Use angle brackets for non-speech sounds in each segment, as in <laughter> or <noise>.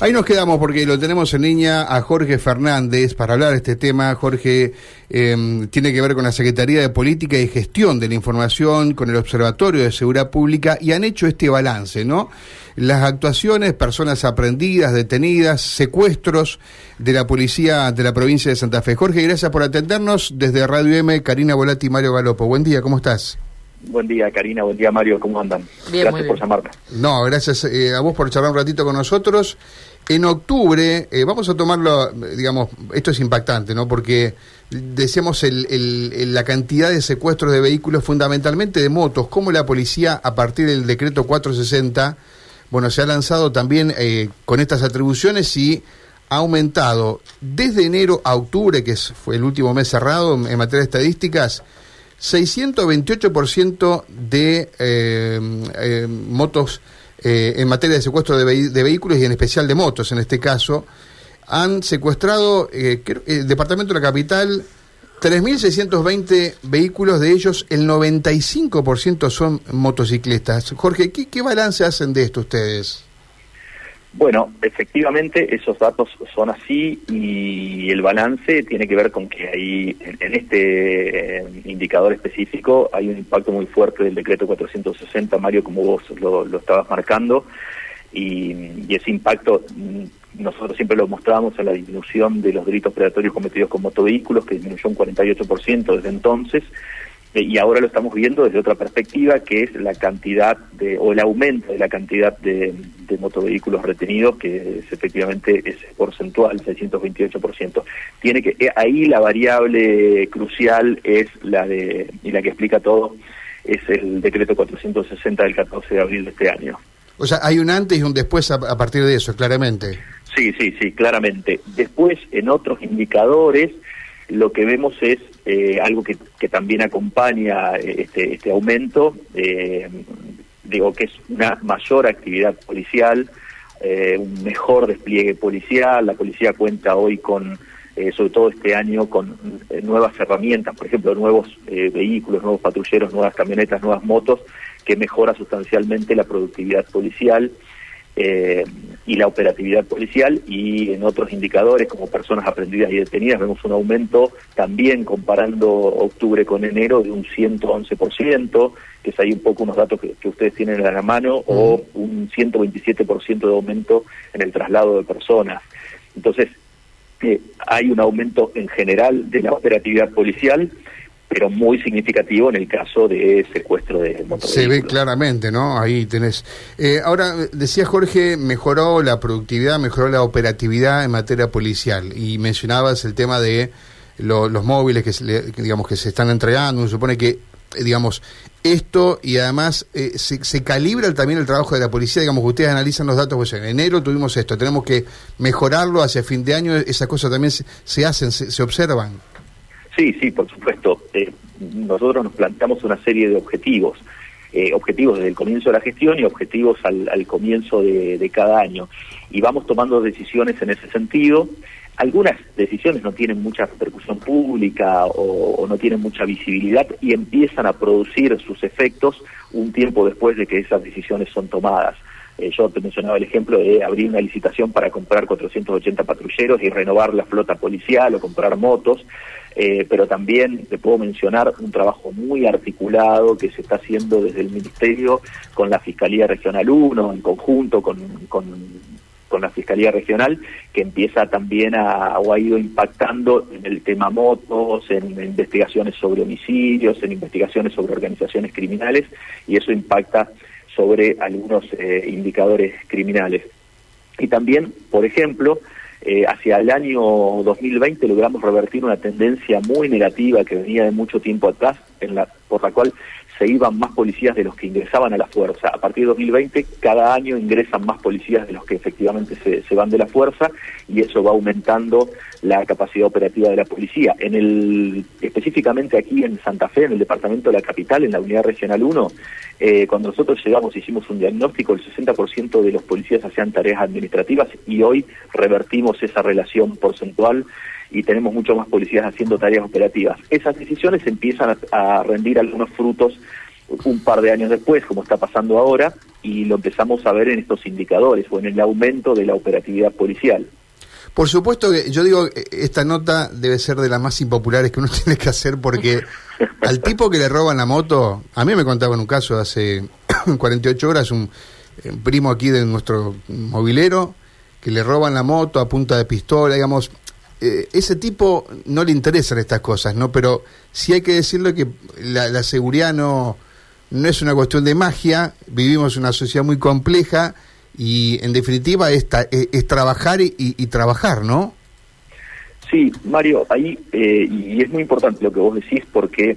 Ahí nos quedamos porque lo tenemos en línea a Jorge Fernández para hablar de este tema. Jorge em, tiene que ver con la Secretaría de Política y Gestión de la Información, con el Observatorio de Seguridad Pública y han hecho este balance, ¿no? Las actuaciones, personas aprendidas, detenidas, secuestros de la policía de la provincia de Santa Fe. Jorge, gracias por atendernos desde Radio M, Karina Volati y Mario Galopo. Buen día, ¿cómo estás? Buen día, Karina. Buen día, Mario. ¿Cómo andan? gracias por llamarme. No, gracias eh, a vos por charlar un ratito con nosotros. En octubre, eh, vamos a tomarlo, digamos, esto es impactante, ¿no? Porque decíamos el, la cantidad de secuestros de vehículos, fundamentalmente de motos, como la policía, a partir del decreto 460, bueno, se ha lanzado también eh, con estas atribuciones y ha aumentado desde enero a octubre, que fue el último mes cerrado en, materia de estadísticas, 628% de eh, motos eh, en materia de secuestro de, vehículos y en especial de motos, en este caso, han secuestrado eh, el Departamento de la Capital 3.620 vehículos, de ellos el 95% son motociclistas. Jorge, ¿qué, ¿qué balance hacen de esto ustedes? Bueno, efectivamente esos datos son así y el balance tiene que ver con que ahí en, este eh, indicador específico hay un impacto muy fuerte del decreto 460, Mario, como vos lo, estabas marcando, y, ese impacto mm, nosotros siempre lo mostrábamos en la disminución de los delitos predatorios cometidos con motovehículos, que disminuyó un 48% desde entonces, y ahora lo estamos viendo desde otra perspectiva, que es la cantidad de, o el aumento de la cantidad de, de motovehículos retenidos, que es, efectivamente es porcentual, 628%. Tiene que, eh, ahí la variable crucial es la de, y la que explica todo, es el decreto 460 del 14 de abril de este año. O sea, hay un antes y un después a partir de eso, claramente. Sí, sí, sí, claramente. Después, en otros indicadores, lo que vemos es eh, algo que, que, también acompaña eh, este, este aumento, eh, digo que es una mayor actividad policial, un mejor despliegue policial, la policía cuenta hoy con, sobre todo este año, con nuevas herramientas, por ejemplo, nuevos vehículos, nuevos patrulleros, nuevas camionetas, nuevas motos, que mejora sustancialmente la productividad policial. Eh, y la operatividad policial y en otros indicadores como personas aprendidas y detenidas vemos un aumento también comparando octubre con enero de un 111%, que es ahí un poco unos datos que, ustedes tienen a la mano, o un 127% de aumento en el traslado de personas. Entonces, eh, hay un aumento en general de la operatividad policial pero muy significativo en el caso de secuestro de motores. Se ve claramente, ¿no? Ahí tenés. Eh, ahora, decía Jorge, mejoró la productividad, mejoró la operatividad en materia policial y mencionabas el tema de los móviles que, se, digamos, que se están entregando, se supone que, eh, digamos, esto y además eh, se, calibra también el trabajo de la policía, digamos que ustedes analizan los datos, pues en enero tuvimos esto, tenemos que mejorarlo hacia fin de año, esas cosas también se, hacen, se observan. Sí, sí, por supuesto. Eh, nosotros nos planteamos una serie de objetivos, eh, objetivos desde el comienzo de la gestión y objetivos al, comienzo de, cada año. Y vamos tomando decisiones en ese sentido. Algunas decisiones no tienen mucha repercusión pública o, no tienen mucha visibilidad y empiezan a producir sus efectos un tiempo después de que esas decisiones son tomadas. Eh, yo te mencionaba el ejemplo de abrir una licitación para comprar 480 patrulleros y renovar la flota policial o comprar motos. Eh, pero también te puedo mencionar un trabajo muy articulado que se está haciendo desde el Ministerio con la Fiscalía Regional 1, en conjunto con, con, la Fiscalía Regional, que empieza también a, o ha ido impactando en el tema motos, en investigaciones sobre homicidios, en investigaciones sobre organizaciones criminales, y eso impacta sobre algunos eh, indicadores criminales. Y también, por ejemplo, eh, hacia el año 2020 logramos revertir una tendencia muy negativa que venía de mucho tiempo atrás, en la, por la cual se iban más policías de los que ingresaban a la fuerza. A partir de 2020, cada año ingresan más policías de los que efectivamente se, van de la fuerza y eso va aumentando la capacidad operativa de la policía. En el, específicamente aquí en Santa Fe, en el departamento de la capital, en la unidad regional 1, eh, cuando nosotros llegamos hicimos un diagnóstico, el 60% de los policías hacían tareas administrativas y hoy revertimos esa relación porcentual y tenemos mucho más policías haciendo tareas operativas. Esas decisiones empiezan a, rendir algunos frutos un par de años después, como está pasando ahora, y lo empezamos a ver en estos indicadores o en el aumento de la operatividad policial. Por supuesto que yo digo, esta nota debe ser de las más impopulares que uno <laughs> tiene que hacer porque al tipo que le roban la moto, a mí me contaban un caso hace <coughs> 48 horas, un, primo aquí de nuestro movilero, que le roban la moto a punta de pistola, digamos, eh, ese tipo no le interesan estas cosas, ¿no? Pero sí hay que decirle que la, seguridad no, no es una cuestión de magia, vivimos una sociedad muy compleja y en definitiva es, es, trabajar y, trabajar, ¿no? Sí, Mario, ahí, eh, y es muy importante lo que vos decís porque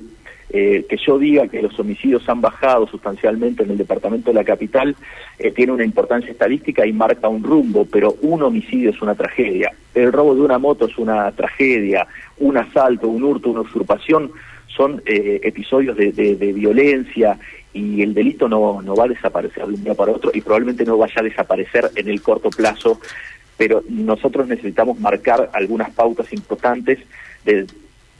eh, que yo diga que los homicidios han bajado sustancialmente en el departamento de la capital eh, tiene una importancia estadística y marca un rumbo, pero un homicidio es una tragedia. El robo de una moto es una tragedia, un asalto, un hurto, una usurpación son eh, episodios de, violencia y el delito no, no va a desaparecer de un día para otro y probablemente no vaya a desaparecer en el corto plazo, pero nosotros necesitamos marcar algunas pautas importantes de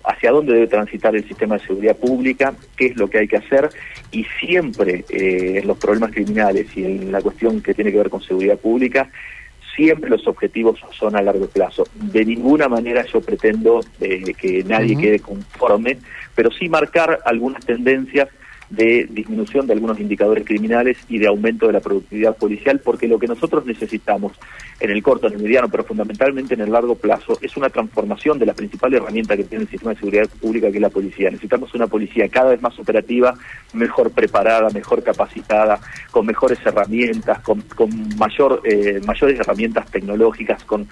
hacia dónde debe transitar el sistema de seguridad pública, qué es lo que hay que hacer y siempre eh, en los problemas criminales y en la cuestión que tiene que ver con seguridad pública, siempre los objetivos son a largo plazo. De ninguna manera yo pretendo eh, que nadie quede conforme, pero sí marcar algunas tendencias de disminución de algunos indicadores criminales y de aumento de la productividad policial, porque lo que nosotros necesitamos en el corto, en el mediano, pero fundamentalmente en el largo plazo, es una transformación de la principal herramienta que tiene el sistema de seguridad pública, que es la policía. Necesitamos una policía cada vez más operativa, mejor preparada, mejor capacitada, con mejores herramientas, con, con mayor, eh, mayores herramientas tecnológicas, con,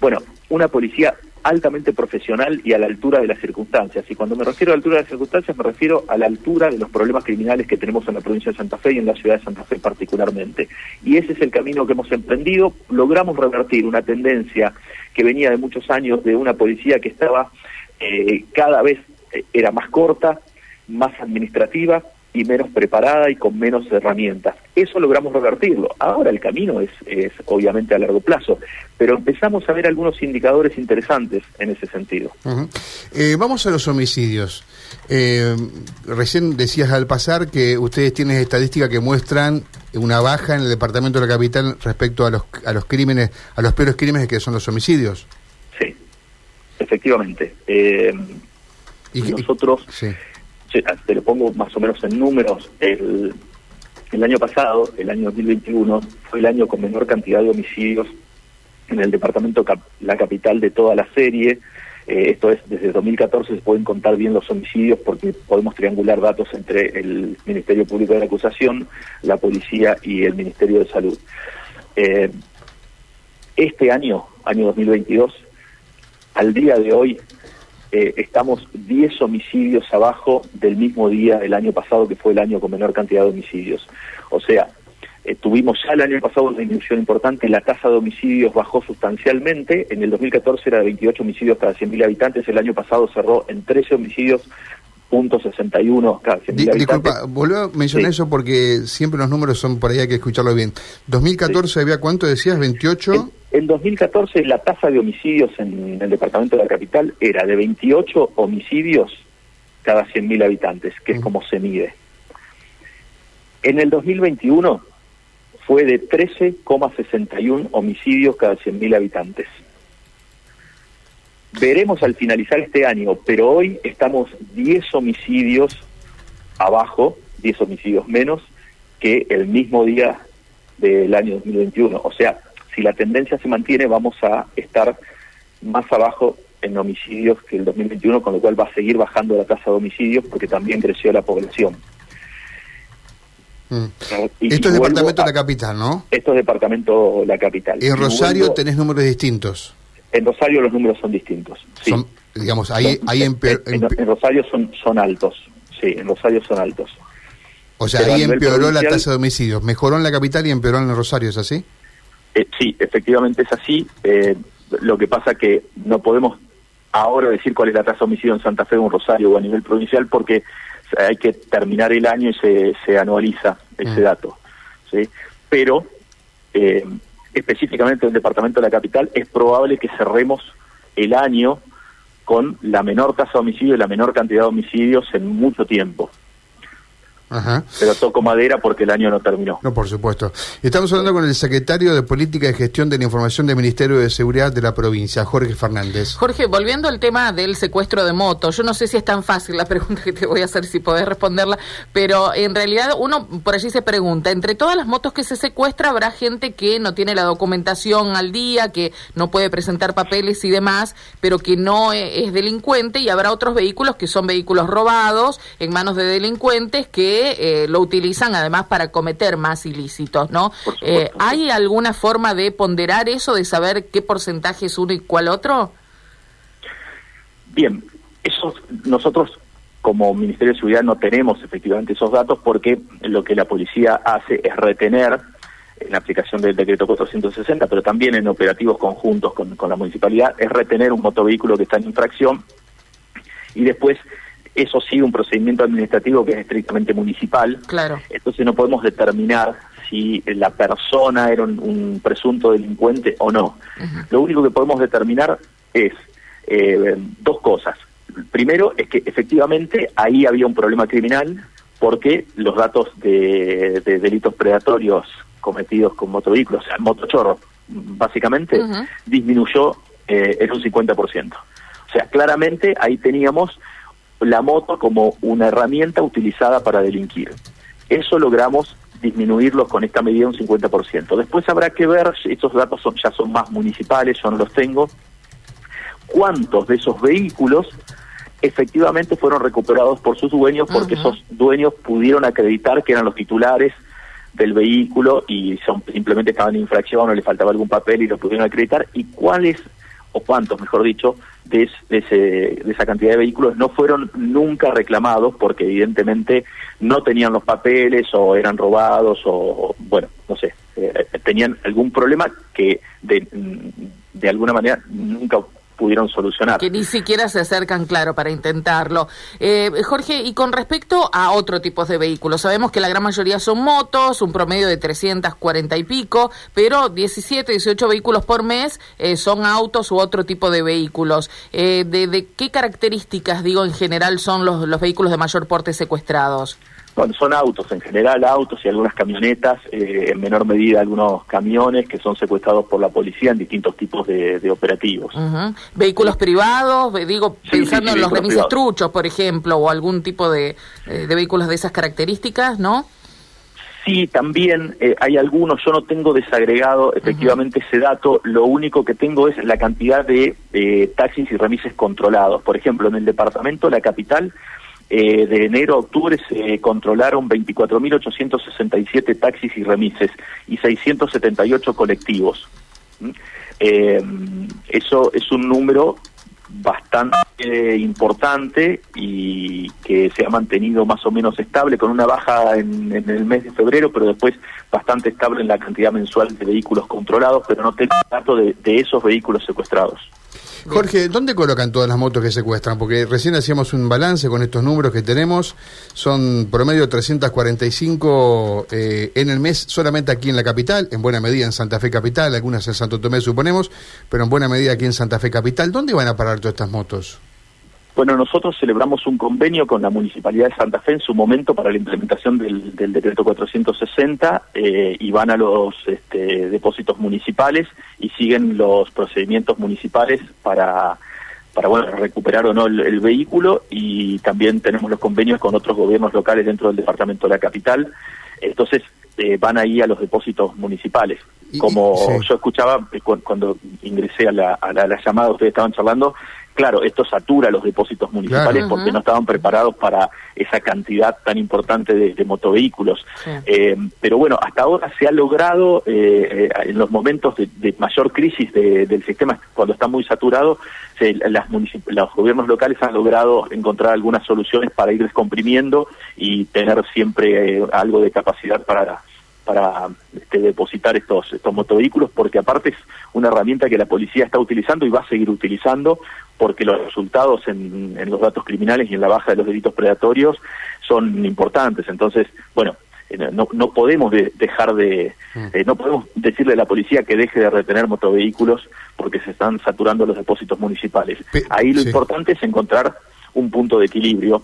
bueno, una policía altamente profesional y a la altura de las circunstancias. Y cuando me refiero a la altura de las circunstancias, me refiero a la altura de los problemas criminales que tenemos en la provincia de Santa Fe y en la ciudad de Santa Fe particularmente. Y ese es el camino que hemos emprendido. Logramos revertir una tendencia que venía de muchos años de una policía que estaba eh, cada vez eh, era más corta, más administrativa y menos preparada y con menos herramientas. Eso logramos revertirlo. Ahora el camino es, es, obviamente a largo plazo, pero empezamos a ver algunos indicadores interesantes en ese sentido. Eh, vamos a los homicidios. Eh, recién decías al pasar que ustedes tienen estadísticas que muestran una baja en el departamento de la capital respecto a los, a los crímenes, a los peores crímenes que son los homicidios. Sí, efectivamente. Eh, ¿Y, nosotros... Sí te lo pongo más o menos en números, el, el año pasado, el año 2021, fue el año con menor cantidad de homicidios en el departamento, la capital de toda la serie. Eh, esto es, desde 2014 se pueden contar bien los homicidios porque podemos triangular datos entre el Ministerio Público de la Acusación, la Policía y el Ministerio de Salud. Eh, este año, año 2022, al día de hoy, eh, estamos 10 homicidios abajo del mismo día del año pasado, que fue el año con menor cantidad de homicidios. O sea, eh, tuvimos ya el año pasado una disminución importante, la tasa de homicidios bajó sustancialmente, en el 2014 era de 28 homicidios cada 100.000 habitantes, el año pasado cerró en 13 homicidios 61 cada 100.000 Disculpa, volví a mencionar eso porque siempre los números son por ahí, hay que escucharlo bien. 2014 había cuánto decías, 28... En 2014 la tasa de homicidios en el departamento de la capital era de 28 homicidios cada 100.000 habitantes, que es como se mide. En el 2021 fue de 13,61 homicidios cada 100.000 habitantes. Veremos al finalizar este año, pero hoy estamos 10 homicidios abajo, 10 homicidios menos que el mismo día del año 2021. O sea, si la tendencia se mantiene, vamos a estar más abajo en homicidios que el 2021, con lo cual va a seguir bajando la tasa de homicidios porque también creció la población. Mm. esto es departamento de la capital, ¿no? Esto es departamento la capital. ¿Y en Rosario tenés números distintos? En Rosario los números son distintos. Sí. digamos, ahí, ahí en, en, Rosario son, son altos. Sí, en Rosario son altos. O sea, ahí empeoró la tasa de homicidios. Mejoró en la capital y empeoró en Rosario, ¿es así? Eh, sí, efectivamente es así. Eh, lo que pasa que no podemos ahora decir cuál es la tasa de homicidio en Santa Fe o en Rosario o a nivel provincial porque hay que terminar el año y se, se anualiza ese mm. dato. ¿sí? Pero eh, específicamente en el departamento de la capital es probable que cerremos el año con la menor tasa de homicidio y la menor cantidad de homicidios en mucho tiempo. Pero toco madera porque el año no terminó. No, por supuesto. Estamos hablando con el secretario de Política y Gestión de la Información del Ministerio de Seguridad de la provincia, Jorge Fernández. Jorge, volviendo al tema del secuestro de motos, yo no sé si es tan fácil la <laughs> pregunta que te voy a hacer, si podés responderla, pero en realidad uno por allí se pregunta, entre todas las motos que se secuestra habrá gente que no tiene la documentación al día, que no puede presentar papeles y demás, pero que no e, es delincuente y habrá otros vehículos que son vehículos robados en manos de delincuentes que eh, lo utilizan además para cometer más ilícitos, ¿no? Eh, ¿Hay alguna forma de ponderar eso, de saber qué porcentaje es uno y cuál otro? Bien, eso nosotros como Ministerio de Seguridad no tenemos efectivamente esos datos porque lo que la policía hace es retener en la aplicación del decreto 460, pero también en operativos conjuntos con, con la municipalidad, es retener un motovehículo que está en infracción y después eso sigue un procedimiento administrativo que es estrictamente municipal. Claro. Entonces no podemos determinar si la persona era un, presunto delincuente o no. Lo único que podemos determinar es eh, dos cosas. Primero es que efectivamente ahí había un problema criminal porque los datos de, delitos predatorios cometidos con motovehículos, o sea, motochorro, básicamente, disminuyó eh, en un 50%. O sea, claramente ahí teníamos la moto como una herramienta utilizada para delinquir. Eso logramos disminuirlo con esta medida un 50%. Después habrá que ver, estos datos son, ya son más municipales, yo no los tengo, cuántos de esos vehículos efectivamente fueron recuperados por sus dueños porque esos dueños pudieron acreditar que eran los titulares del vehículo y son, simplemente estaban en infracción o le faltaba algún papel y lo pudieron acreditar y cuáles o cuántos, mejor dicho, de, ese, de, esa cantidad de vehículos no fueron nunca reclamados porque evidentemente no tenían los papeles o eran robados o, bueno, no sé, eh, tenían algún problema que de, de alguna manera nunca pudieron solucionar. Que ni siquiera se acercan, claro, para intentarlo. Eh, Jorge, y con respecto a otro tipo de vehículos, sabemos que la gran mayoría son motos, un promedio de 340 y pico, pero 17, 18 vehículos por mes eh, son autos u otro tipo de vehículos. Eh, de, ¿De qué características, digo, en general son los, los vehículos de mayor porte secuestrados? Bueno, son autos, en general autos y algunas camionetas, eh, en menor medida algunos camiones que son secuestrados por la policía en distintos tipos de, operativos. Vehículos privados, digo, pensando en los remises truchos, por ejemplo, o algún tipo de, eh, de vehículos de esas características, ¿no? Sí, también eh, hay algunos, yo no tengo desagregado efectivamente ese dato, lo único que tengo es la cantidad de taxis y remises controlados. Por ejemplo, en el departamento, la capital, eh, de enero a octubre se controlaron 24.867 taxis y remises y 678 colectivos. ¿Mm? Eh, eso es un número bastante importante y que se ha mantenido más o menos estable, con una baja en, el mes de febrero, pero después bastante estable en la cantidad mensual de vehículos controlados, pero no tengo datos de esos vehículos secuestrados. Jorge, ¿dónde colocan todas las motos que secuestran? Porque recién hacíamos un balance con estos números que tenemos. Son promedio 345 eh, en el mes solamente aquí en la capital, en buena medida en Santa Fe Capital, algunas en Santo Tomé suponemos, pero en buena medida aquí en Santa Fe Capital. ¿Dónde van a parar todas estas motos? Bueno, nosotros celebramos un convenio con la Municipalidad de Santa Fe en su momento para la implementación del, decreto 460 eh, y van a los este, depósitos municipales y siguen los procedimientos municipales para, para bueno, recuperar o no el, vehículo y también tenemos los convenios con otros gobiernos locales dentro del departamento de la capital. Entonces eh, van ahí a los depósitos municipales. Como yo escuchaba eh, cuando ingresé a la, a la llamada, ustedes estaban charlando, Claro, esto satura los depósitos municipales porque no estaban preparados para esa cantidad tan importante de, motovehículos. Eh, pero bueno, hasta ahora se ha logrado, eh, eh, en los momentos de, mayor crisis del sistema, cuando está muy saturado, las los gobiernos locales han logrado encontrar algunas soluciones para ir descomprimiendo y tener siempre algo de capacidad para para este, depositar estos, estos motovehículos, porque aparte es una herramienta que la policía está utilizando y va a seguir utilizando, porque los resultados en, en los datos criminales y en la baja de los delitos predatorios son importantes. Entonces, bueno, eh, no, no podemos dejar de, mm. eh, no podemos decirle a la policía que deje de retener motovehículos porque se están saturando los depósitos municipales. Ahí lo importante es encontrar un punto de equilibrio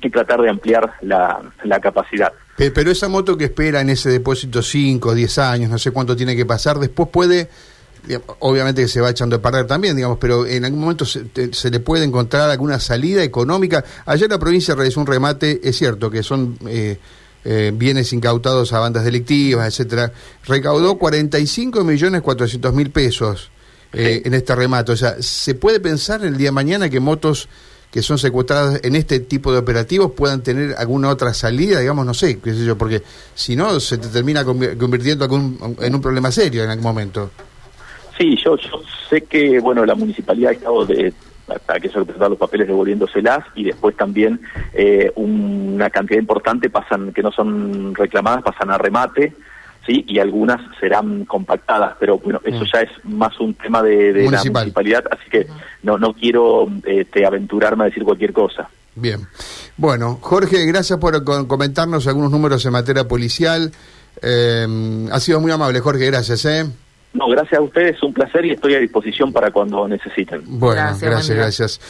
y tratar de ampliar la, la capacidad. Pero esa moto que espera en ese depósito 5, 10 años, no sé cuánto tiene que pasar, después puede, obviamente que se va echando a perder también, digamos, pero en algún momento se, le puede encontrar alguna salida económica. Ayer la provincia realizó un remate, es cierto que son eh, eh, bienes incautados a bandas delictivas, etcétera, recaudó 45 millones 400 mil pesos eh, en este remate. O sea, ¿se puede pensar el día de mañana que motos que son secuestradas en este tipo de operativos puedan tener alguna otra salida, digamos, no sé, qué sé yo, porque si no se te termina convirtiendo en un problema serio en algún momento. Sí, yo, sé que, bueno, la municipalidad ha estado de, hay que presentar los papeles devolviéndoselas y después también eh, una cantidad importante pasan que no son reclamadas pasan a remate sí y algunas serán compactadas pero bueno eso mm. ya es más un tema de, la municipalidad así que no no quiero este, aventurarme a decir cualquier cosa bien bueno Jorge gracias por comentarnos algunos números en materia policial eh, ha sido muy amable Jorge gracias eh no, gracias a ustedes, un placer y estoy a disposición para cuando necesiten. Bueno, gracias. gracias.